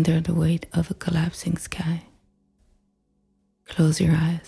under the weight of a collapsing sky. Close your eyes